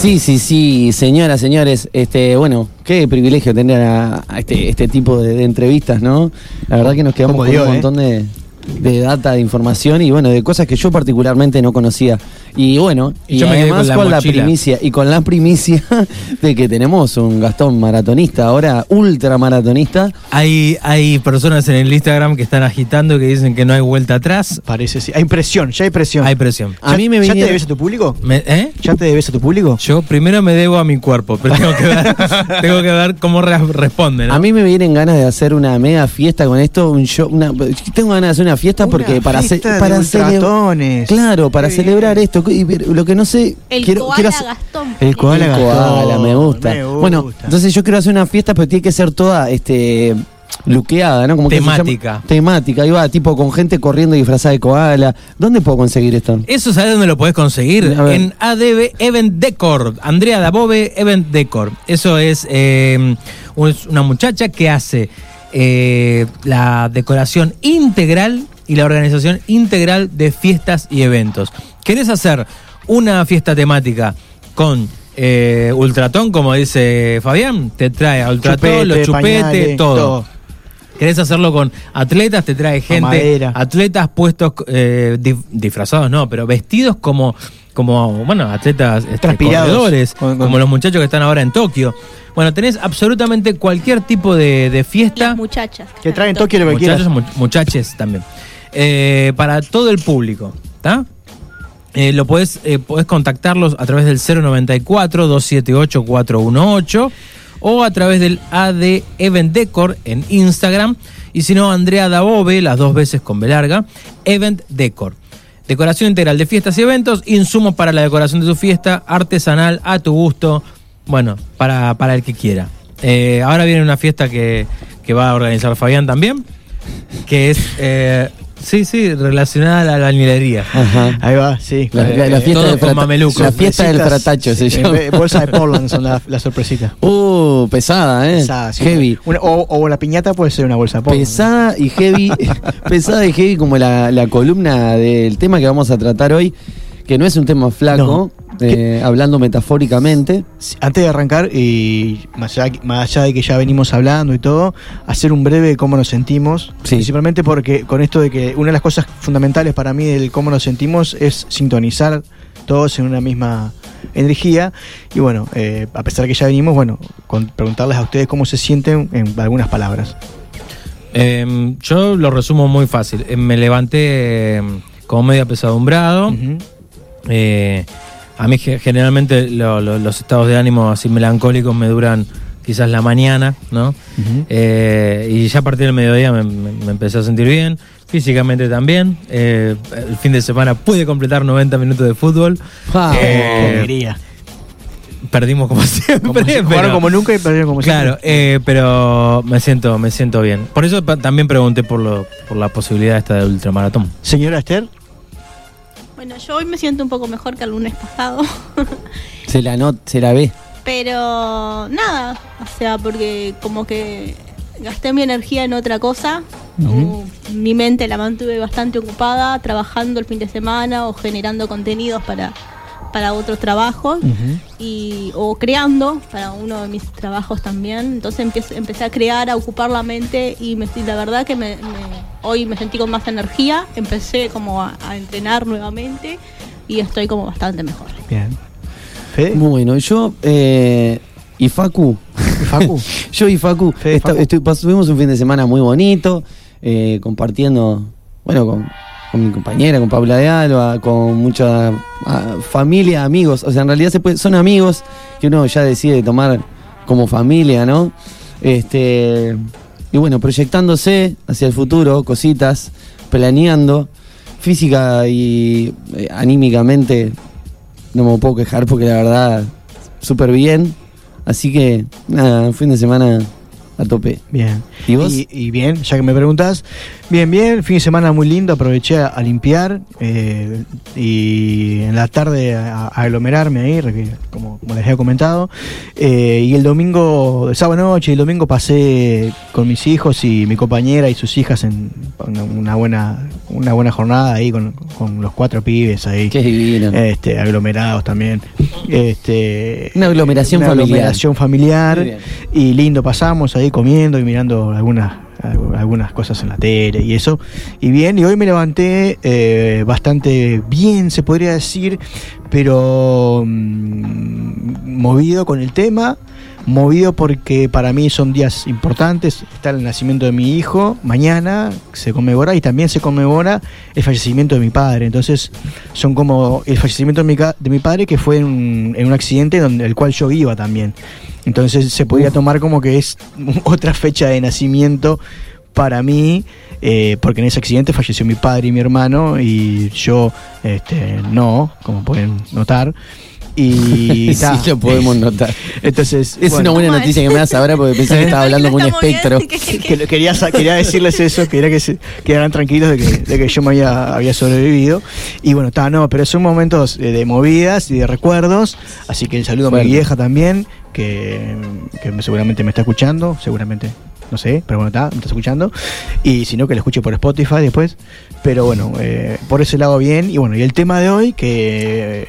Sí, sí, sí, señoras, señores, este, bueno, qué privilegio tener a, a este, este tipo de, de entrevistas, ¿no? La verdad que nos quedamos con dio, un ¿eh? montón de, de data, de información y bueno, de cosas que yo particularmente no conocía. Y bueno, Y y, yo me quedé además con la con la mochila. primicia, y con la primicia de que tenemos un Gastón maratonista, ahora ultramaratonista. Hay, hay personas en el Instagram que están agitando y que dicen que no hay vuelta atrás. Parece, sí. Hay presión, ya hay presión. Hay presión. A mí me ¿Ya te debes a tu público? Me- ¿eh? ¿Ya te debes a tu público? Yo primero me debo a mi cuerpo, pero tengo que ver, tengo que ver cómo re- responde. ¿no? A mí me vienen ganas de hacer una mega fiesta con esto, un show, una, tengo ganas de hacer una fiesta Una porque para ce- fiesta de para celebrar. Claro, para Qué bien. celebrar esto y lo que no sé El quiero, koala quiero hacer- Gastón. El koala El Gastón, me gusta. me gusta. Bueno, entonces yo quiero hacer una fiesta, pero tiene que ser toda este luqueada, ¿no? Como que Temática. temática, ahí va, tipo con gente corriendo disfrazada de koala. ¿Dónde puedo conseguir esto? Eso sabes dónde lo podés conseguir? En ADB Event Decor. Andrea Dabove Event Decor. Eso es eh, es una muchacha que hace eh, la decoración integral y la organización integral de fiestas y eventos. ¿Querés hacer una fiesta temática con eh, Ultratón, como dice Fabián? Te trae a Ultratón, Chupete, los chupetes, todo. ¿Querés hacerlo con atletas? Te trae gente, atletas puestos, eh, dif- disfrazados no, pero vestidos como, como bueno, atletas este, Transpirados. corredores, Con- con- como los muchachos que están ahora en Tokio. Bueno, tenés absolutamente cualquier tipo de, de fiesta. Las muchachas. Que traen Tokio lo que Muchachos, quieras. mu- muchaches también. Eh, para todo el público, ¿está? Eh, lo podés, eh, podés contactarlos a través del 094-278-418 o a través del AD Event Decor en Instagram. Y si no, Andrea Dabove, las dos veces con B larga, Event Decor. Decoración integral de fiestas y eventos, insumos para la decoración de tu fiesta, artesanal, a tu gusto, bueno, para, para el que quiera. Eh, ahora viene una fiesta que, que va a organizar Fabián también, que es, eh, sí, sí, relacionada a la albañilería. Ajá. Ahí va, sí. La, la- la Eh, fiesta todo del mamelucos. La fiesta del fratacho se eh, llama. eh, Bolsa de Portland son la, la sorpresita. Uh, pesada, ¿eh? Pesada, sí. Heavy. Una- o, o la piñata puede ser una bolsa de Portland. Pesada y heavy, pesada y heavy como la, la columna del tema que vamos a tratar hoy, que no es un tema flaco, eh, hablando metafóricamente. Antes de arrancar, y más allá, más allá de que ya venimos hablando y todo, hacer un breve de cómo nos sentimos. Sí. Principalmente porque con esto de que una de las cosas fundamentales para mí del cómo nos sentimos es sintonizar todos en una misma energía. Y bueno, eh, a pesar de que ya venimos, bueno, con preguntarles a ustedes cómo se sienten en algunas palabras. Eh, yo lo resumo muy fácil. Eh, me levanté eh, como medio apesadumbrado. Eh, a mí ge- generalmente lo- lo- los estados de ánimo así melancólicos me duran quizás la mañana, ¿no? Eh, y ya a partir del mediodía me, me- me empecé a sentir bien, físicamente también. Eh, el fin de semana pude completar 90 minutos de fútbol. Eh, Qué alegría. Perdimos como siempre. Como si- pero- jugaron como nunca y perdieron como Claro, siempre. eh, pero me siento, me siento bien. Por eso también pregunté por, lo, por la posibilidad esta de ultramaratón. Señora Esther, Bueno, yo hoy me siento un poco mejor que el lunes pasado. se la not, se la ve. Pero nada, o sea, porque como que gasté mi energía en otra cosa. Uh, mi mente la mantuve bastante ocupada, trabajando el fin de semana o generando contenidos para, para otros trabajos y, o creando para uno de mis trabajos también. Entonces empecé, empecé a crear, a ocupar la mente y me, la verdad que me, me- hoy me sentí con más energía, empecé como a, a entrenar nuevamente y estoy como bastante mejor. Bien. Fede, Bueno, yo eh, y Facu. Facu. yo y Facu, Fede, esta- Facu. estoy- pas- tuvimos un fin de semana muy bonito, eh, compartiendo, bueno, con, con mi compañera, con Paula de Alba, con mucha ah, familia, amigos. O sea, en realidad se puede, son amigos que uno ya decide tomar como familia, ¿no? Este, y bueno, proyectándose hacia el futuro, cositas, planeando, física y eh, anímicamente no me puedo quejar porque la verdad, súper bien. Así que, nada, fin de semana a tope. Bien. ¿Y vos? Y, bien, ya que me preguntas, bien, bien, fin de semana muy lindo, aproveché a, a limpiar eh, y en la tarde a, a aglomerarme ahí, como, como les había comentado. Eh, y el domingo, el sábado noche y el domingo pasé con mis hijos y mi compañera y sus hijas en una buena, una buena jornada ahí con, con los cuatro pibes ahí. Qué divino. Este, aglomerados también. Este, Una aglomeración una familiar. aglomeración familiar. Y lindo, pasamos ahí comiendo y mirando algunas, algu- algunas cosas en la tele y eso. Y bien, y hoy me levanté eh, bastante bien, se podría decir, pero mm, movido con el tema. Movido porque para mí son días importantes. Está el nacimiento de mi hijo, mañana se conmemora y también se conmemora el fallecimiento de mi padre. Entonces son como el fallecimiento de mi, de mi padre que fue en en un accidente donde el cual yo iba también. Entonces se podría tomar como que es otra fecha de nacimiento para mí, eh, porque en ese accidente falleció mi padre y mi hermano y yo este, no, como pueden notar. Y sí, ta. lo podemos notar. Entonces, Es bueno, una buena noticia que me das ahora porque pensé que estaba hablando con un bien, espectro. que- que- que lo- quería, quería decirles eso, quería que se quedaran tranquilos de que, de que yo me había, había sobrevivido. Y bueno, está, no, pero son momentos de movidas y de recuerdos. Así que el saludo a mi vieja también, que, que me- seguramente me está escuchando, seguramente, no sé, pero bueno, está, me está escuchando. Y si no, que lo escuche por Spotify después. Pero bueno, eh, por ese lado bien. Y bueno, y el tema de hoy, que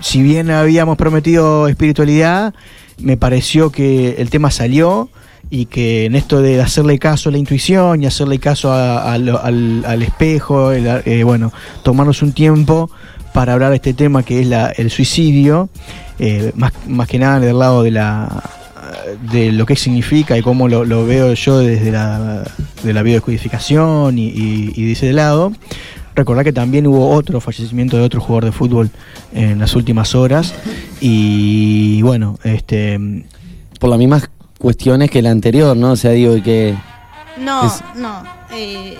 si bien habíamos prometido espiritualidad, me pareció que el tema salió y que en esto de hacerle caso a la intuición y hacerle caso a- al, al espejo, el- eh, bueno, tomarnos un tiempo para hablar de este tema que es la- el suicidio, eh, más, más que nada del lado de la de lo que significa y cómo lo, lo veo yo desde la, de la biodescodificación y, y, y de ese lado. Recordar que también hubo otro fallecimiento de otro jugador de fútbol en las últimas horas y bueno, este Por las mismas cuestiones que la anterior, ¿no? O sea, digo que. No, Es- no. eh,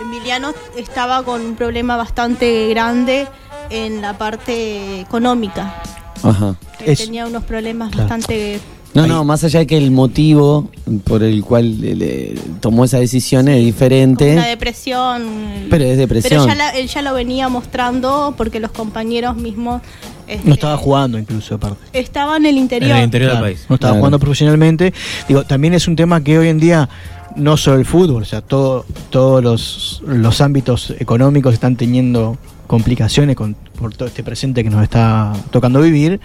Emiliano estaba con un problema bastante grande en la parte económica. Ajá. Es- tenía unos problemas claro. bastante... No, Ahí. no, más allá de que el motivo por el cual le- le tomó esa decisión es diferente. Una depresión. Pero es depresión. Pero ya la- él ya lo venía mostrando porque los compañeros mismos... este, no estaba jugando incluso aparte. Estaba en el interior. En el interior Claro, del país. No estaba Claro. jugando profesionalmente. Digo, también es un tema que hoy en día no solo el fútbol, o sea, todo, todos los, los ámbitos económicos están teniendo complicaciones con, por todo este presente que nos está tocando vivir.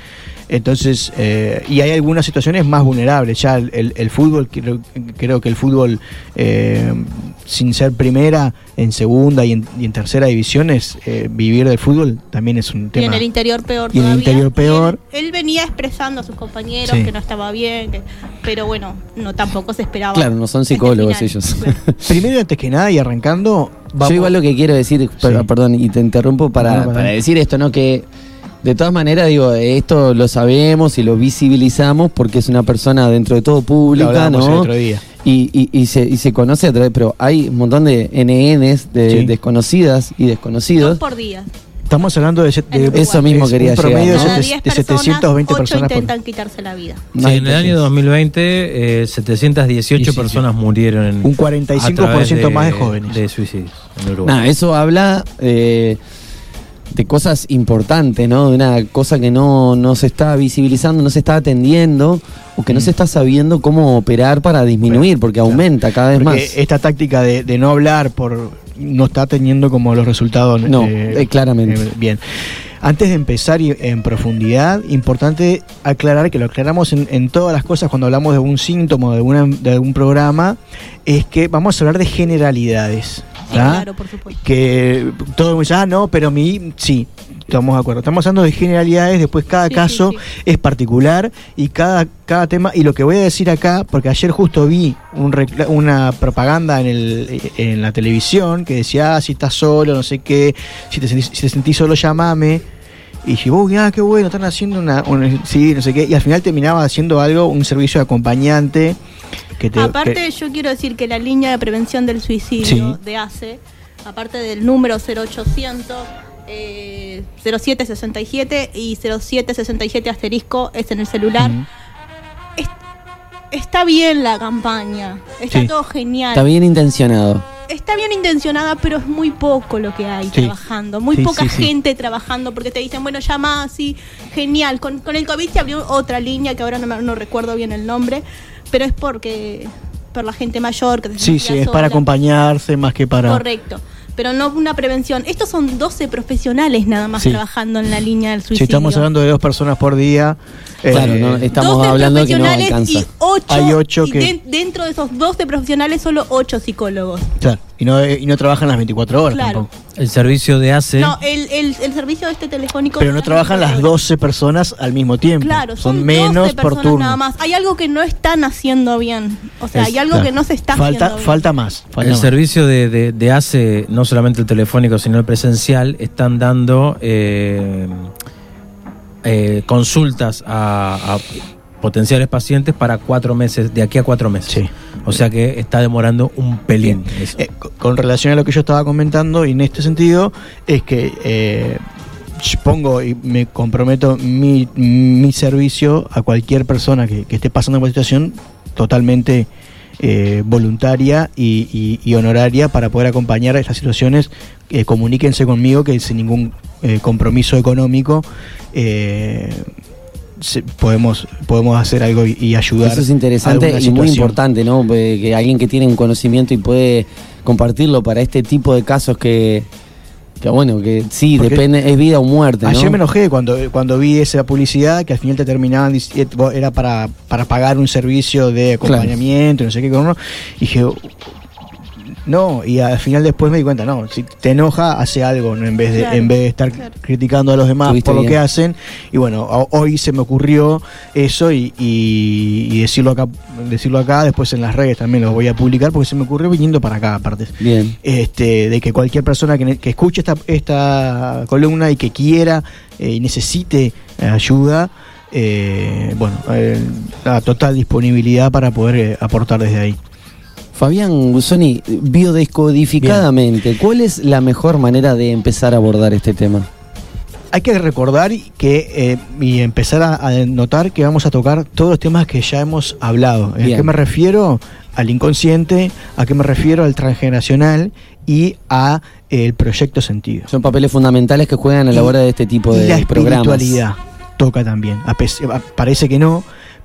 Entonces, eh, y hay algunas situaciones más vulnerables. Ya el, el- el fútbol, creo, creo que el fútbol, eh, sin ser primera, en segunda y en, y en tercera divisiones, eh, vivir del fútbol también es un Y tema. en el interior peor Y en el interior peor. Y Él, él venía expresando a sus compañeros Sí. que no estaba bien, que- pero bueno, no tampoco se esperaba. Claro, no son este psicólogos final. ellos. Claro. Primero y antes que nada, y arrancando, vamos- Yo igual lo que quiero decir, Sí. perdón, y te interrumpo para, No, para decir esto, ¿no? Que de todas maneras, digo, esto lo sabemos y lo visibilizamos porque es una persona dentro de todo lo pública, el ¿no? otro día. Y, y, y se, y se conoce a través, pero hay un montón de NNs de Sí. desconocidas y Dos desconocidos. por día. Estamos hablando de, de-. Eso mismo es quería un promedio llegar, de, ¿no? Cada sete- 10 de personas, 720 ocho personas por intentan quitarse la vida. Sí, en el año 2020, eh, 718 Y sí, sí. personas murieron en. Un 45% a través más de jóvenes. De suicidios en Uruguay. Nada, eso habla eh, de cosas importantes, ¿no? De una cosa que no, no se está visibilizando, no se está atendiendo o que no Mm. se está sabiendo cómo operar para disminuir, porque aumenta cada vez Porque más. esta táctica de, de no hablar por no está teniendo como los resultados. No, eh, claramente. eh, bien. Antes de empezar y- en profundidad, importante aclarar que lo aclaramos en, en todas las cosas cuando hablamos de algún síntoma, de, alguna, de algún programa, es que vamos a hablar de generalidades. Sí, claro, por supuesto. que todo el mundo dice, ah, no, pero mi, sí, estamos de acuerdo. Estamos hablando de generalidades, después cada Sí, caso sí. es particular y cada, cada tema, y lo que voy a decir acá, porque ayer justo vi un recla- una propaganda en, el, en la televisión que decía, ah, si estás solo, no sé qué, si te sentís, si te sentís solo, llamame. Y dije, uy, ah, qué bueno, están haciendo una, un- sí, no sé qué, y al final terminaba haciendo algo, un servicio de acompañante. Que te, Aparte, que- yo quiero decir que la línea de prevención del suicidio Sí. de ACE, aparte del número 0800, eh, 0767 y 0767 asterisco es en el celular. Es- está bien la campaña, está Sí. todo genial. Está bien intencionado. Está bien intencionada, pero es muy poco lo que hay Sí. trabajando. Muy Sí, poca sí, sí. gente trabajando porque te dicen, bueno, llama así, genial. Con, con el COVID se abrió otra línea que ahora no, me- no recuerdo bien el nombre, pero es porque por la gente mayor que se Sí, sí, es para acompañarse más que para... Correcto. Pero no una prevención. Estos son 12 profesionales nada más Sí. trabajando en la línea del Si suicidio. estamos hablando de dos personas por día, eh, Claro, no, estamos 12 hablando de que no profesionales alcanza. Y 8, Hay ocho y que- den- dentro de esos 12 profesionales solo 8 psicólogos. claro, y no, y no trabajan las 24 horas Claro. tampoco. El servicio de ACE. No, el, el, el servicio de este telefónico. Pero no trabajan las 12 personas al mismo tiempo. Claro, son, son, menos 12 por turno. nada más. Hay algo que no están haciendo bien. O sea, Es- hay algo claro. que no se está falta, haciendo bien. Falta más. Falta el más. servicio de, de, de ACE, no solamente el telefónico, sino el presencial, están dando eh, eh, consultas a, a potenciales pacientes para cuatro meses, de aquí a cuatro meses. Sí. O sea que está demorando un pelín. eso. Eh, co- con relación a lo que yo estaba comentando, y en este sentido, es que eh, pongo y me comprometo mi, mi servicio a cualquier persona que, que esté pasando por una situación totalmente eh, voluntaria y, y- y honoraria para poder acompañar estas situaciones. Eh, comuníquense conmigo que sin ningún compromiso económico podemos, podemos hacer algo y, y ayudar. Eso es interesante y muy importante, ¿no? Eh, Que alguien que tiene un conocimiento y puede compartirlo para este tipo de casos que, que bueno, que sí, Porque depende, es vida o muerte, ¿no? Ayer me enojé cuando, cuando vi esa publicidad que al final te terminaban diciendo era para, para pagar un servicio de acompañamiento, y no sé qué con uno. Y dije, no, y al final después me di cuenta, no, si te enoja, hace algo, ¿no? en vez de, Claro, en vez de estar claro. criticando a los demás Estuviste por lo bien. que hacen. Y bueno, ho- hoy se me ocurrió eso y, y- y decirlo acá, decirlo acá, después en las redes también lo voy a publicar porque se me ocurrió viniendo para acá aparte Bien. este, de que cualquier persona que, ne- que escuche esta, esta columna y que quiera eh, y necesite eh, ayuda, eh, bueno, eh, la total disponibilidad para poder eh, aportar desde ahí. Fabián Gusoni, biodescodificadamente, ¿cuál es la mejor manera de empezar a abordar este tema? Hay que recordar que eh, y empezar a, a notar que vamos a tocar todos los temas que ya hemos hablado. ¿A qué me refiero? Al inconsciente, a qué me refiero al transgeneracional y a eh, el proyecto sentido. Son papeles fundamentales que juegan a la Y- hora de este tipo de la programas. espiritualidad toca también. A- parece que no,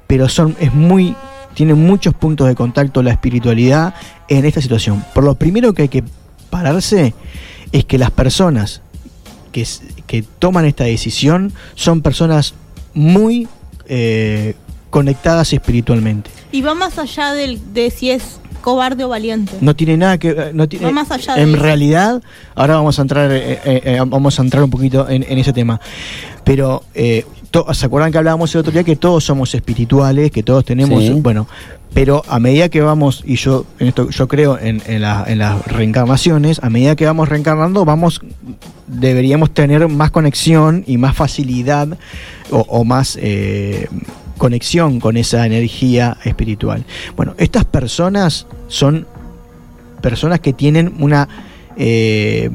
pero son es muy tiene muchos puntos de contacto la espiritualidad en esta situación. Por lo primero que hay que pararse es que las personas que, que toman esta decisión son personas muy eh, conectadas espiritualmente. Y va más allá del, de si es cobarde o valiente. No tiene nada que eh, no tiene, Va más allá de en realidad ahora vamos a entrar eh, eh, eh, vamos a entrar un poquito en, en ese tema pero eh, se acuerdan que hablábamos el otro día que todos somos espirituales que todos tenemos Sí. bueno pero a medida que vamos y yo en esto yo creo en, en, la- en las reencarnaciones a medida que vamos reencarnando vamos deberíamos tener más conexión y más facilidad o, o más eh, conexión con esa energía espiritual. Bueno, estas personas son personas que tienen una eh,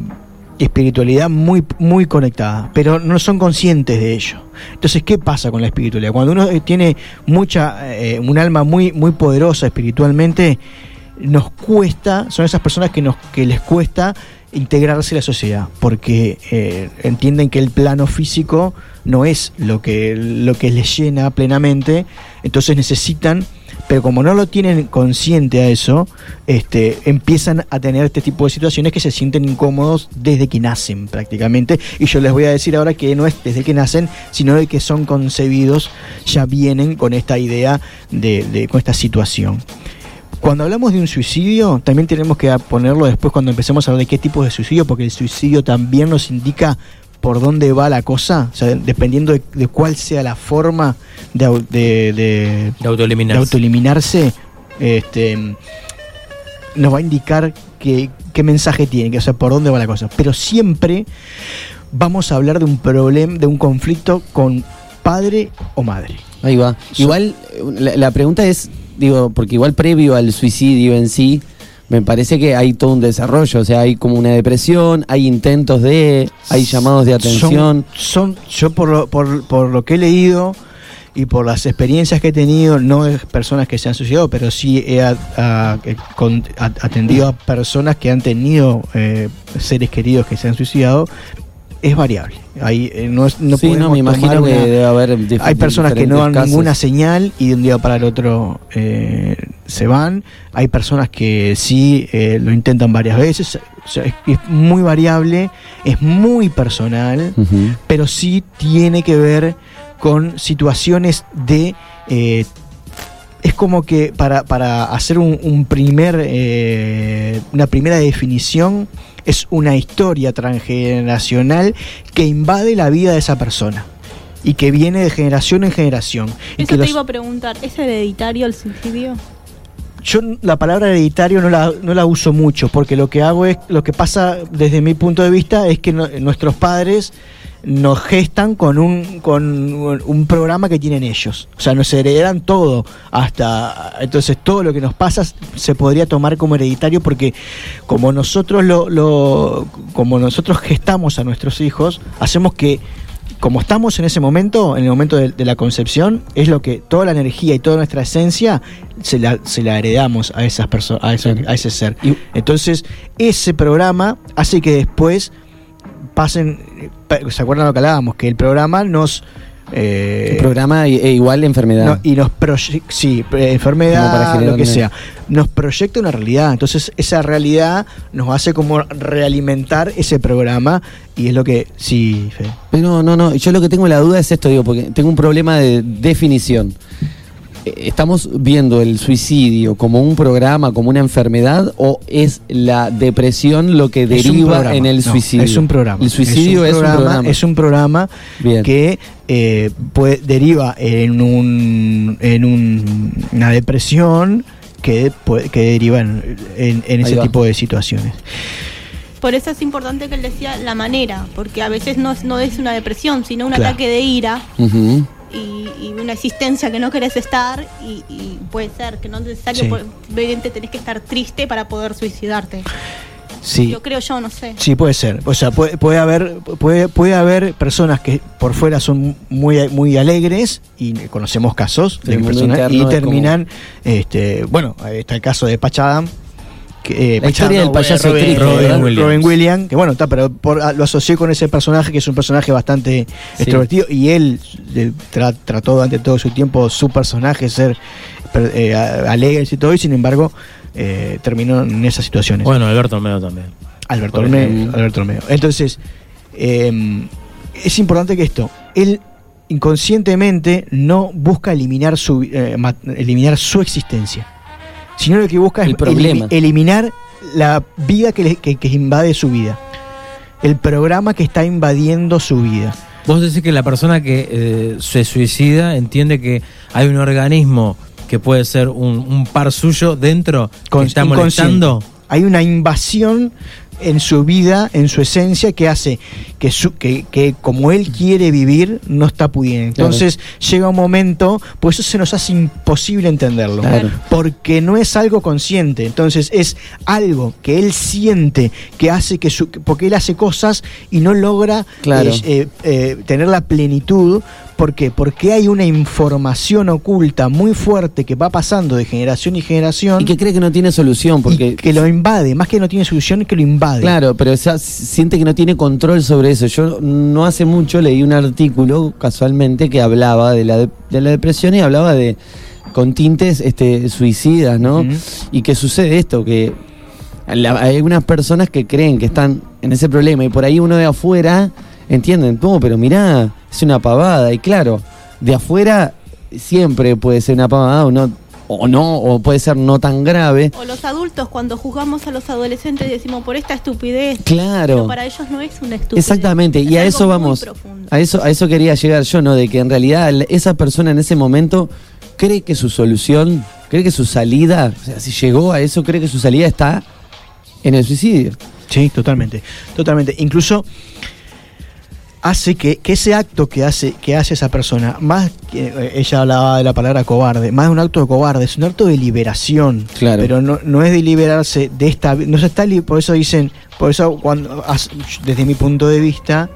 espiritualidad muy, muy conectada, pero no son conscientes de ello. Entonces, ¿qué pasa con la espiritualidad? Cuando uno eh, tiene mucha, eh, un alma muy, muy poderosa espiritualmente, nos cuesta, son esas personas que, nos, que les cuesta integrarse a la sociedad, porque eh, entienden que el plano físico no es lo que, lo que les llena plenamente, entonces necesitan, pero como no lo tienen consciente a eso, este, empiezan a tener este tipo de situaciones que se sienten incómodos desde que nacen prácticamente, y yo les voy a decir ahora que no es desde que nacen, sino de que son concebidos, ya vienen con esta idea de, con esta situación. Cuando hablamos de un suicidio, también tenemos que ponerlo después cuando empecemos a hablar de qué tipo de suicidio, porque el suicidio también nos indica por dónde va la cosa, o sea, dependiendo de, de cuál sea la forma de, de, de- De autoeliminarse. de autoeliminarse, este, nos va a indicar qué, qué mensaje tiene, que, o sea, por dónde va la cosa. Pero siempre vamos a hablar de un problema, de un conflicto con padre o madre. Ahí va. Igual, eh, la, la pregunta es, digo, porque igual previo al suicidio en sí, me parece que hay todo un desarrollo, o sea, hay como una depresión, hay intentos de, hay llamados de atención. Son, son- yo por lo, por, por lo que he leído y por las experiencias que he tenido, no de personas que se han suicidado, pero sí he a- a- eh, con- a- atendido a personas que han tenido eh, seres queridos que se han suicidado, es variable. Ahí, eh, no, es- no sí, no, me imagino que debe haber hay personas que no dan ninguna señal y de un día para el otro eh, se van. Hay personas que sí eh, lo intentan varias veces. O sea, es, es muy variable, es muy personal, pero sí tiene que ver con situaciones de... eh, es como que para, para hacer un, un primer, eh, una primera definición, es una historia transgeneracional que invade la vida de esa persona y que viene de generación en generación. Y Eso que te los- iba a preguntar, ¿es hereditario el suicidio? Yo la palabra hereditario no la, no la uso mucho porque lo que hago es, lo que pasa desde mi punto de vista es que nuestros padres nos gestan con un con un programa que tienen ellos. O sea, nos heredan todo hasta entonces todo lo que nos pasa se podría tomar como hereditario porque como nosotros lo, lo como nosotros gestamos a nuestros hijos, hacemos que como estamos en ese momento, en el momento de, de la concepción, es lo que toda la energía y toda nuestra esencia se la, se la heredamos a esas personas, a, ese- a ese ser. Y- Entonces, ese programa hace que después pasen, eh, ¿se acuerdan lo que hablábamos? Que el programa nos eh, programa e, e igual enfermedad. no, y nos proyecta, sí, eh, para enfermedad, generar lo que sea, nos proyecta una realidad. Entonces, esa realidad nos hace como realimentar ese programa y es lo que, sí, Fede. Pero no, no, yo lo que tengo la duda es esto, digo, porque tengo un problema de definición. ¿Estamos viendo el suicidio como un programa, como una enfermedad, o es la depresión lo que deriva programa. en el No, suicidio? es un programa. El suicidio es un programa. Es un programa Bien. que eh, puede- deriva en, un, en un- una depresión que, puede- que deriva en, en- en Ahí ese tipo de situaciones. Por eso es importante que él decía la manera, porque a veces no es, no es una depresión, sino un Claro. ataque de ira Ujú. Y, y una existencia que no querés estar y, y puede ser que no es necesario, Sí. obviamente tenés que estar triste para poder suicidarte. Sí. Yo creo yo, no sé. Sí, puede ser. O sea, puede, puede haber puede, puede haber personas que por fuera son muy muy alegres y conocemos casos de personas y terminan este, bueno, ahí está el caso de Pachadam eh, La historia del payaso Robin, triste, Robin. Williams. Robin Williams, que bueno, está, pero por- lo asocié con ese personaje que es un personaje bastante Sí. extrovertido y él tra- trató durante todo su tiempo su personaje ser eh, alegre y todo y sin embargo eh, terminó en esas situaciones. Bueno, Alberto Olmedo también. Alberto Olmedo. Alberto Olmedo. Entonces, eh, es importante que esto, él inconscientemente no busca eliminar su, eh, ma- eliminar su existencia, sino lo que busca El es problema. elimi- eliminar la vida que, le- que- que invade su vida, el programa que está invadiendo su vida. Vos decís que la persona que eh, se suicida entiende que hay un organismo que puede ser un, un par suyo dentro que Con- está inconsciente. molestando. Hay una invasión en su vida, en su esencia, que hace que, su- que, que como él quiere vivir, no está pudiendo. Claro. Entonces llega un momento, pues eso se nos hace imposible entenderlo, Claro. porque no es algo consciente. Entonces es algo que él siente, que hace que su, porque él hace cosas y no logra Claro. eh, eh, eh, tener la plenitud ¿Por qué? Porque hay una información oculta muy fuerte que va pasando de generación y generación Y que cree que no tiene solución, porque. que lo invade. Más que no tiene solución, es que lo invade. Claro, pero o sea, siente que no tiene control sobre eso. Yo no hace mucho leí un artículo, casualmente, que hablaba de la, de, de la depresión y hablaba de con tintes este, suicidas, ¿no? Y que sucede esto, que la- hay algunas personas que creen que están en ese problema y por ahí uno de afuera, entienden, no, pero mirá, es una pavada. Y claro, de afuera siempre puede ser una pavada o no, o no, o puede ser no tan grave. O los adultos, cuando juzgamos a los adolescentes, decimos por esta estupidez. Claro. Pero para ellos no es una estupidez. Exactamente, Es y a eso vamos. A eso, a eso quería llegar yo, ¿no? De que en realidad esa persona en ese momento cree que su solución, cree que su salida, o sea, si llegó a eso, cree que su salida está en el suicidio. Sí, totalmente. Totalmente. Incluso hace que, que ese acto que hace, que hace esa persona, más que eh, ella hablaba de la palabra cobarde, más de un acto de cobarde, es un acto de liberación. Claro. Pero no, no es de liberarse de esta no se está por eso dicen, por eso cuando desde mi punto de vista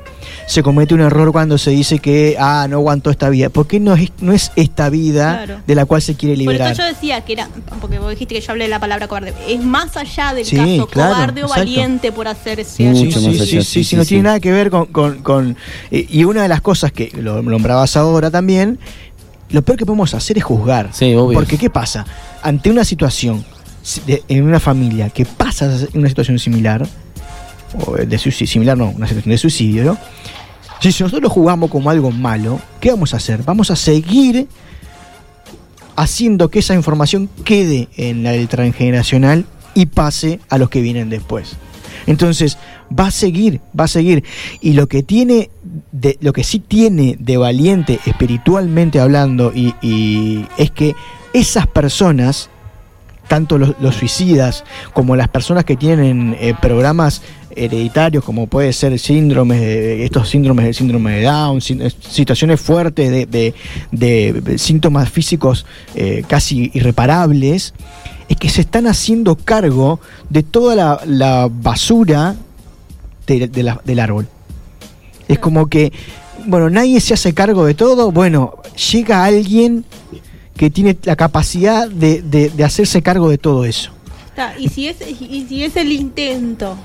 se comete un error cuando se dice que ah, no aguantó esta vida, porque no es no es esta vida Claro. de la cual se quiere Por liberar. eso yo decía que era, porque vos dijiste que yo hablé de la palabra cobarde, es más allá del Sí, caso claro, cobarde o exacto. valiente por hacer. Mucho sí, más sí, sí, sí, sí, sí, no sí. tiene nada que ver con... con- con- eh, y una de las cosas que lo nombrabas ahora también, lo peor que podemos hacer es juzgar. Sí, obvio. Porque ¿qué pasa? Ante una situación si- de- en una familia que pasa una situación similar, de suicidio, similar no, una situación de suicidio, ¿no? si nosotros jugamos como algo malo, ¿qué vamos a hacer? Vamos a seguir haciendo que esa información quede en la- el transgeneracional y pase a los que vienen después. Entonces, va a seguir, va a seguir. Y lo que tiene, de, lo que sí tiene de valiente espiritualmente hablando, y es que esas personas, tanto los, los suicidas como las personas que tienen eh, programas hereditarios, como puede ser síndromes, de- estos síndromes del síndrome de Down, eh, situaciones fuertes de, de- de síntomas físicos eh, casi irreparables, es que se están haciendo cargo de toda la, la basura de la- del árbol. Es como que, bueno, nadie se hace cargo de todo, bueno, llega alguien que tiene la capacidad de, de- de hacerse cargo de todo eso. Y, si es, y si es el intento,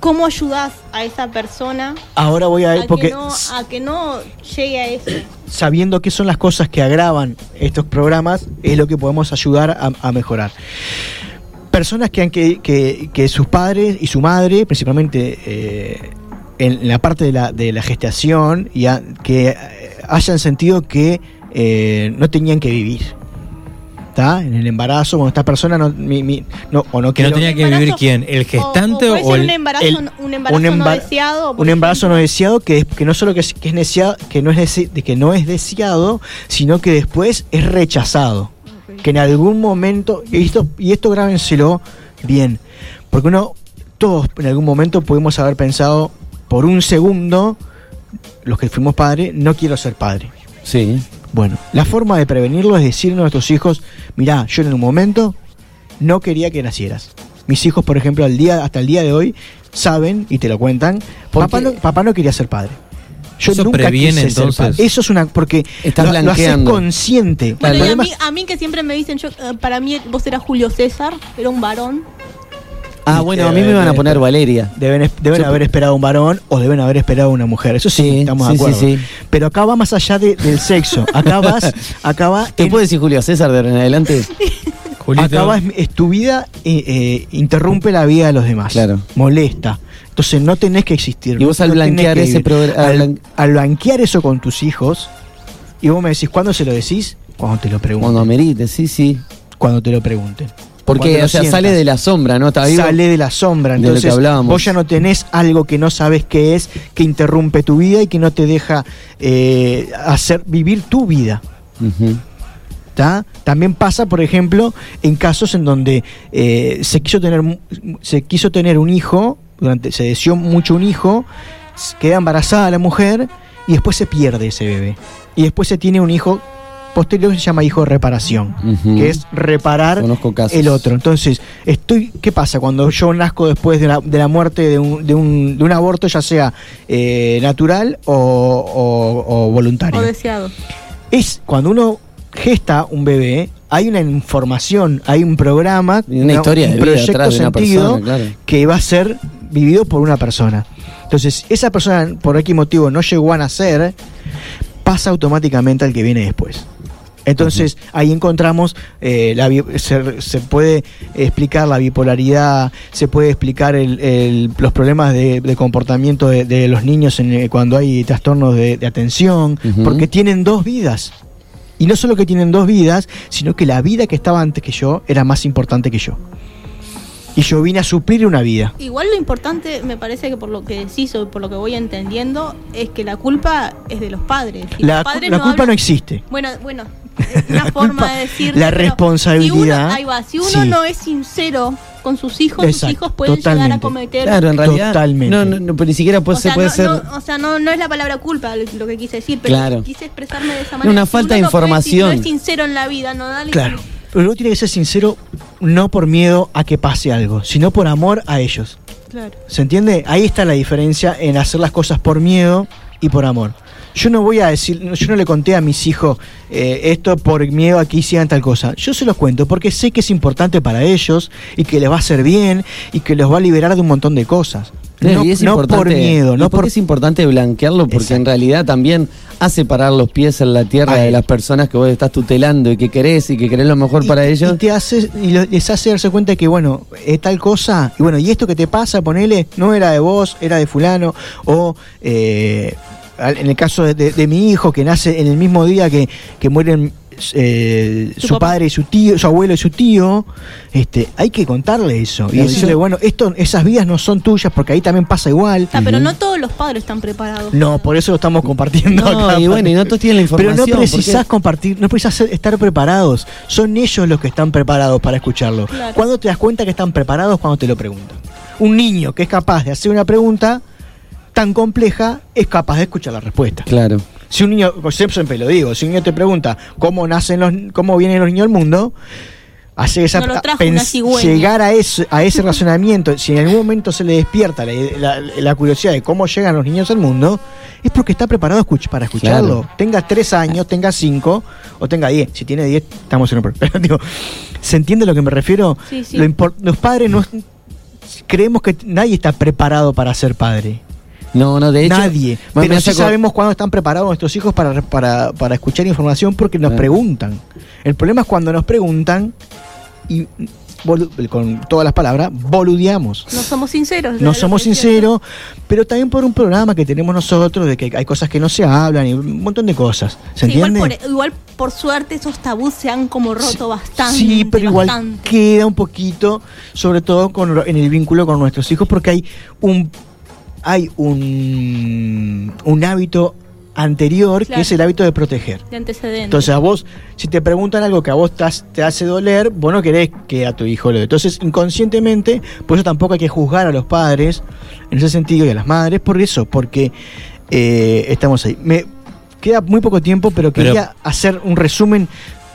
¿cómo ayudás a esa persona Ahora voy a a, porque que no, a que no llegue a eso? sabiendo qué son las cosas que agravan estos programas, es lo que podemos ayudar a, a mejorar. Personas que, han, que, que- que sus padres y su madre, principalmente eh, en la parte de la, de la gestación, y a- que hayan sentido que eh, no tenían que vivir. ¿Está? En el embarazo, bueno, esta persona no, mi- mi- no- o no Que no quiero- tenía que Embarazo- vivir quién, el gestante o, o, puede ser el un embarazo, el- un embarazo un no deseado. un embarazo no deseado que, que no solo que es, que es deseado, que no es, dese- de que no es deseado, sino que después es rechazado. Que en algún momento, y esto, y esto grábenselo bien, porque uno, todos en algún momento pudimos haber pensado por un segundo, los que fuimos padres, no quiero ser padre. Sí. Bueno, la forma de prevenirlo es decirle a nuestros hijos, mirá, yo en un momento no quería que nacieras. Mis hijos, por ejemplo, al día, hasta el día de hoy, saben y te lo cuentan, Porque- papá no, papá no quería ser padre. Yo Eso nunca previene, quise ser entonces. padre. Eso es una. Porque Estás lo, lo haces consciente. Bueno, y a mí, a mí que siempre me dicen, yo, eh, para mí vos eras Julio César, era un varón. Ah, bueno, a mí me iban a poner Valeria. Deben, deben haber esperado un varón o deben haber esperado una mujer. Eso sí, Sí, estamos sí, de sí, acuerdo. sí. Pero acá va más allá de- del sexo. Acá vas, acá va ¿Te en- puedo decir Julio César de ahora en adelante? Julito, Acá va, es, tu vida, eh, eh, interrumpe la vida de los demás. Claro. Molesta. Entonces no tenés que existir. Y vos al no tenés blanquear ese al al, al blanquear eso con tus hijos, y vos me decís, ¿cuándo se lo decís? Cuando te lo pregunten. Cuando amerite, sí, sí. Cuando te lo pregunten. Porque, o sea, sientas. sale de la sombra, ¿no? Sale de la sombra. de lo que Entonces, hablábamos. vos ya no tenés algo que no sabes qué es, que interrumpe tu vida y que no te deja eh, hacer vivir tu vida. ¿tá? También pasa, por ejemplo, en casos en donde eh, se quiso tener se quiso tener un hijo, durante, se deseó mucho un hijo, queda embarazada la mujer y después se pierde ese bebé. Y después se tiene un hijo posterior se llama hijo de reparación, que es reparar el otro. Entonces, estoy, ¿qué pasa cuando yo nazco después de la, de la muerte de un, de, un, de un aborto, ya sea eh, natural o, o- o voluntario? O deseado. es cuando uno gesta un bebé, hay una información, hay un programa, Y una historia de un vida proyecto atrás de una sentido persona, claro. que va a ser vivido por una persona. Entonces, esa persona, por X motivo, no llegó a nacer, pasa automáticamente al que viene después. Entonces, ahí encontramos, eh, la se, se puede explicar la bipolaridad, se puede explicar el- el- los problemas de, de comportamiento de, de los niños en, eh, cuando hay trastornos de, de atención, porque tienen dos vidas. Y no solo que tienen dos vidas, sino que la vida que estaba antes que yo era más importante que yo. Y yo vine a suplir una vida. Igual lo importante, me parece que por lo que decís o por lo que voy entendiendo, es que la culpa es de los padres. Y La, los padres la culpa no existe. Bueno, bueno, es una La forma culpa- de decir. la responsabilidad, Si uno, ahí va, si uno sí. no es sincero con sus hijos, Exacto, sus hijos pueden llegar a cometer. Claro, en realidad. Totalmente. No, no, no, pero ni siquiera puede, o sea, se puede no, ser. no, o sea, no, no es la palabra culpa lo que quise decir, pero Claro. quise expresarme de esa manera. Una Si falta uno de información. si no es sincero en la vida, no dale. Claro. Pero uno tiene que ser sincero, no por miedo a que pase algo, sino por amor a ellos. Claro. ¿Se entiende? Ahí está la diferencia en hacer las cosas por miedo y por amor. Yo no voy a decir, yo no le conté a mis hijos eh, esto por miedo a que hicieran tal cosa. Yo se los cuento porque sé que es importante para ellos y que les va a hacer bien y que los va a liberar de un montón de cosas. No, y es no por miedo, no por es importante blanquearlo porque Exacto. en realidad también hace parar los pies en la tierra de las personas que vos estás tutelando y que querés y que querés lo mejor y- para y ellos. te hace, y les hace darse cuenta que, bueno, es tal cosa, y bueno, y esto que te pasa, ponele, no era de vos, era de fulano, o eh, en el caso de, de- de mi hijo, que nace en el mismo día que, que mueren eh, Su papá. padre y su tío, su abuelo y su tío, este, hay que contarle eso. Y decirle, bueno, esto, esas vidas no son tuyas, porque ahí también pasa igual. Sea, pero no todos los padres están preparados. No, para- por eso lo estamos compartiendo No, acá. y bueno, y no todos tienen la Pero información. no precisás compartir, no precisás estar preparados. Son ellos los que están preparados para escucharlo. Claro. ¿Cuándo te das cuenta que están preparados? Cuando te lo preguntan. Un niño que es capaz de hacer una pregunta tan compleja es capaz de escuchar la respuesta. Claro. Si un niño, yo siempre lo digo, si un niño te pregunta cómo nacen los, cómo vienen los niños al mundo, hace esa No llegar a ese, a ese razonamiento, si en algún momento se le despierta la, la- la curiosidad de cómo llegan los niños al mundo, es porque está preparado escuch- para escucharlo. Claro. Tenga tres años, tenga cinco o tenga diez. Si tiene diez, estamos en un problema. Pero digo, ¿se entiende a lo que me refiero? Sí, sí. Lo impor- los padres no creemos que nadie está preparado para ser padre. No, no, de hecho. Nadie. Pero sí acor- sabemos cuándo están preparados nuestros hijos para, para, para escuchar información porque nos preguntan. El problema es cuando nos preguntan y con todas las palabras, boludeamos. No somos sinceros. No somos sinceros, pero también por un programa que tenemos nosotros de que hay cosas que no se hablan y un montón de cosas. ¿Se Sí, igual, entiende? por, igual por suerte esos tabús se han como roto bastante. Sí, pero igual queda un poquito, sobre todo con, lo- en el vínculo con nuestros hijos, porque hay un hay un, un hábito anterior Claro. que es el hábito de proteger. de antecedentes. Entonces a vos, si te preguntan algo que a vos te, hace doler, vos no querés que a tu hijo le dé. Entonces, inconscientemente, por eso tampoco hay que juzgar a los padres, en ese sentido, y a las madres, por eso, porque eh, estamos ahí. Me queda muy poco tiempo, pero Pero- quería hacer un resumen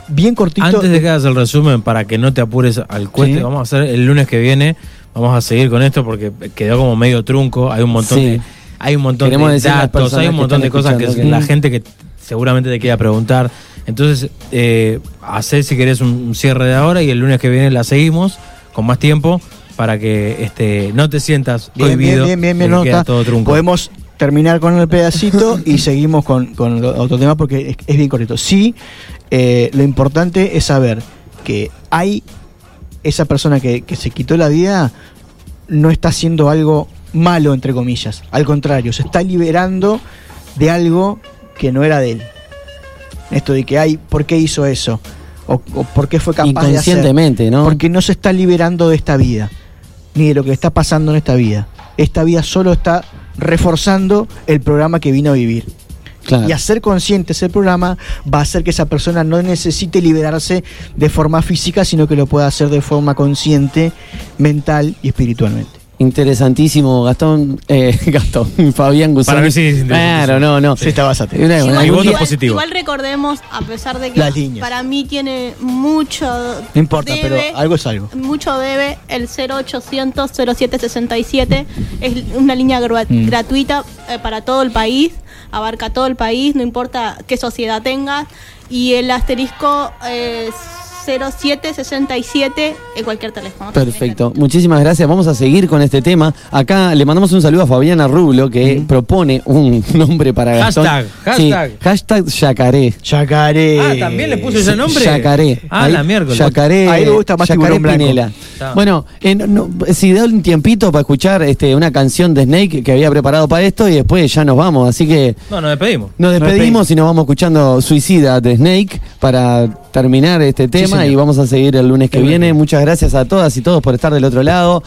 bien cortito. Antes de que hagas el resumen, para que no te apures al cueste, Sí. vamos a hacer el lunes que viene, vamos a seguir con esto porque quedó como medio trunco, hay un montón Sí. de hay un montón Queremos de datos, hay un montón de cosas que, la gente que seguramente te quiera preguntar. Entonces, eh, hacé si querés un, cierre de ahora y el lunes que viene la seguimos con más tiempo para que este no te sientas Bien, bien, cohibido bien, bien, bien, que queda todo trunco. Podemos terminar con el pedacito y seguimos con, con otro tema porque es, es bien correcto. Sí, eh, lo importante es saber que hay esa persona que, que se quitó la vida no está haciendo algo malo, entre comillas. Al contrario, se está liberando de algo que no era de él. Esto de que hay, ¿por qué hizo eso? O, o por qué fue capaz de hacer. Inconscientemente, ¿no? Porque no se está liberando de esta vida, ni de lo que está pasando en esta vida. Esta vida solo está reforzando el programa que vino a vivir. Y hacer consciente ese programa va a hacer que esa persona no necesite liberarse de forma física, sino que lo pueda hacer de forma consciente, mental y espiritualmente. Interesantísimo, Gastón, eh, Gastón, Fabián Guzmán. Para ver si es. Claro, no, no. Sí, estabas atento. Una- igual, positivo. igual recordemos, a pesar de que Las líneas. para mí tiene mucho. No importa, debe, pero algo es algo. Mucho debe el 0800 0767. Es una línea Mm. gratuita eh, para todo el país. Abarca todo el país, no importa qué sociedad tengas. Y el asterisco eh, 0767 en cualquier teléfono. Perfecto, muchísimas gracias. Vamos a seguir con este tema. Acá le mandamos un saludo a Fabiana Rublo que propone un nombre para Gastón. Hashtag, Sí, hashtag. hashtag yacaré. Yacaré. Ah, ¿también le puso ese nombre? Yacaré. Ah, Ahí, la miércoles. Yacaré. Ahí me gusta más Yacaré. Pinela. Bueno, eh, no- no, si da un tiempito para escuchar este, una canción de Snake que había preparado para esto y después ya nos vamos. Así que No, nos despedimos. nos despedimos despedimos. y nos vamos escuchando Suicida de Snake para terminar este tema y vamos a seguir el lunes que El viene. Muchas gracias a todas y todos por estar del otro lado.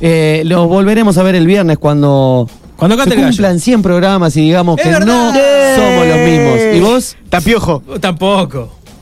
Eh, los volveremos a ver el viernes cuando, Cuando se cumplan 100 programas y digamos ¡Es que no somos los mismos. ¿Y vos? Tapiojo. Tampoco.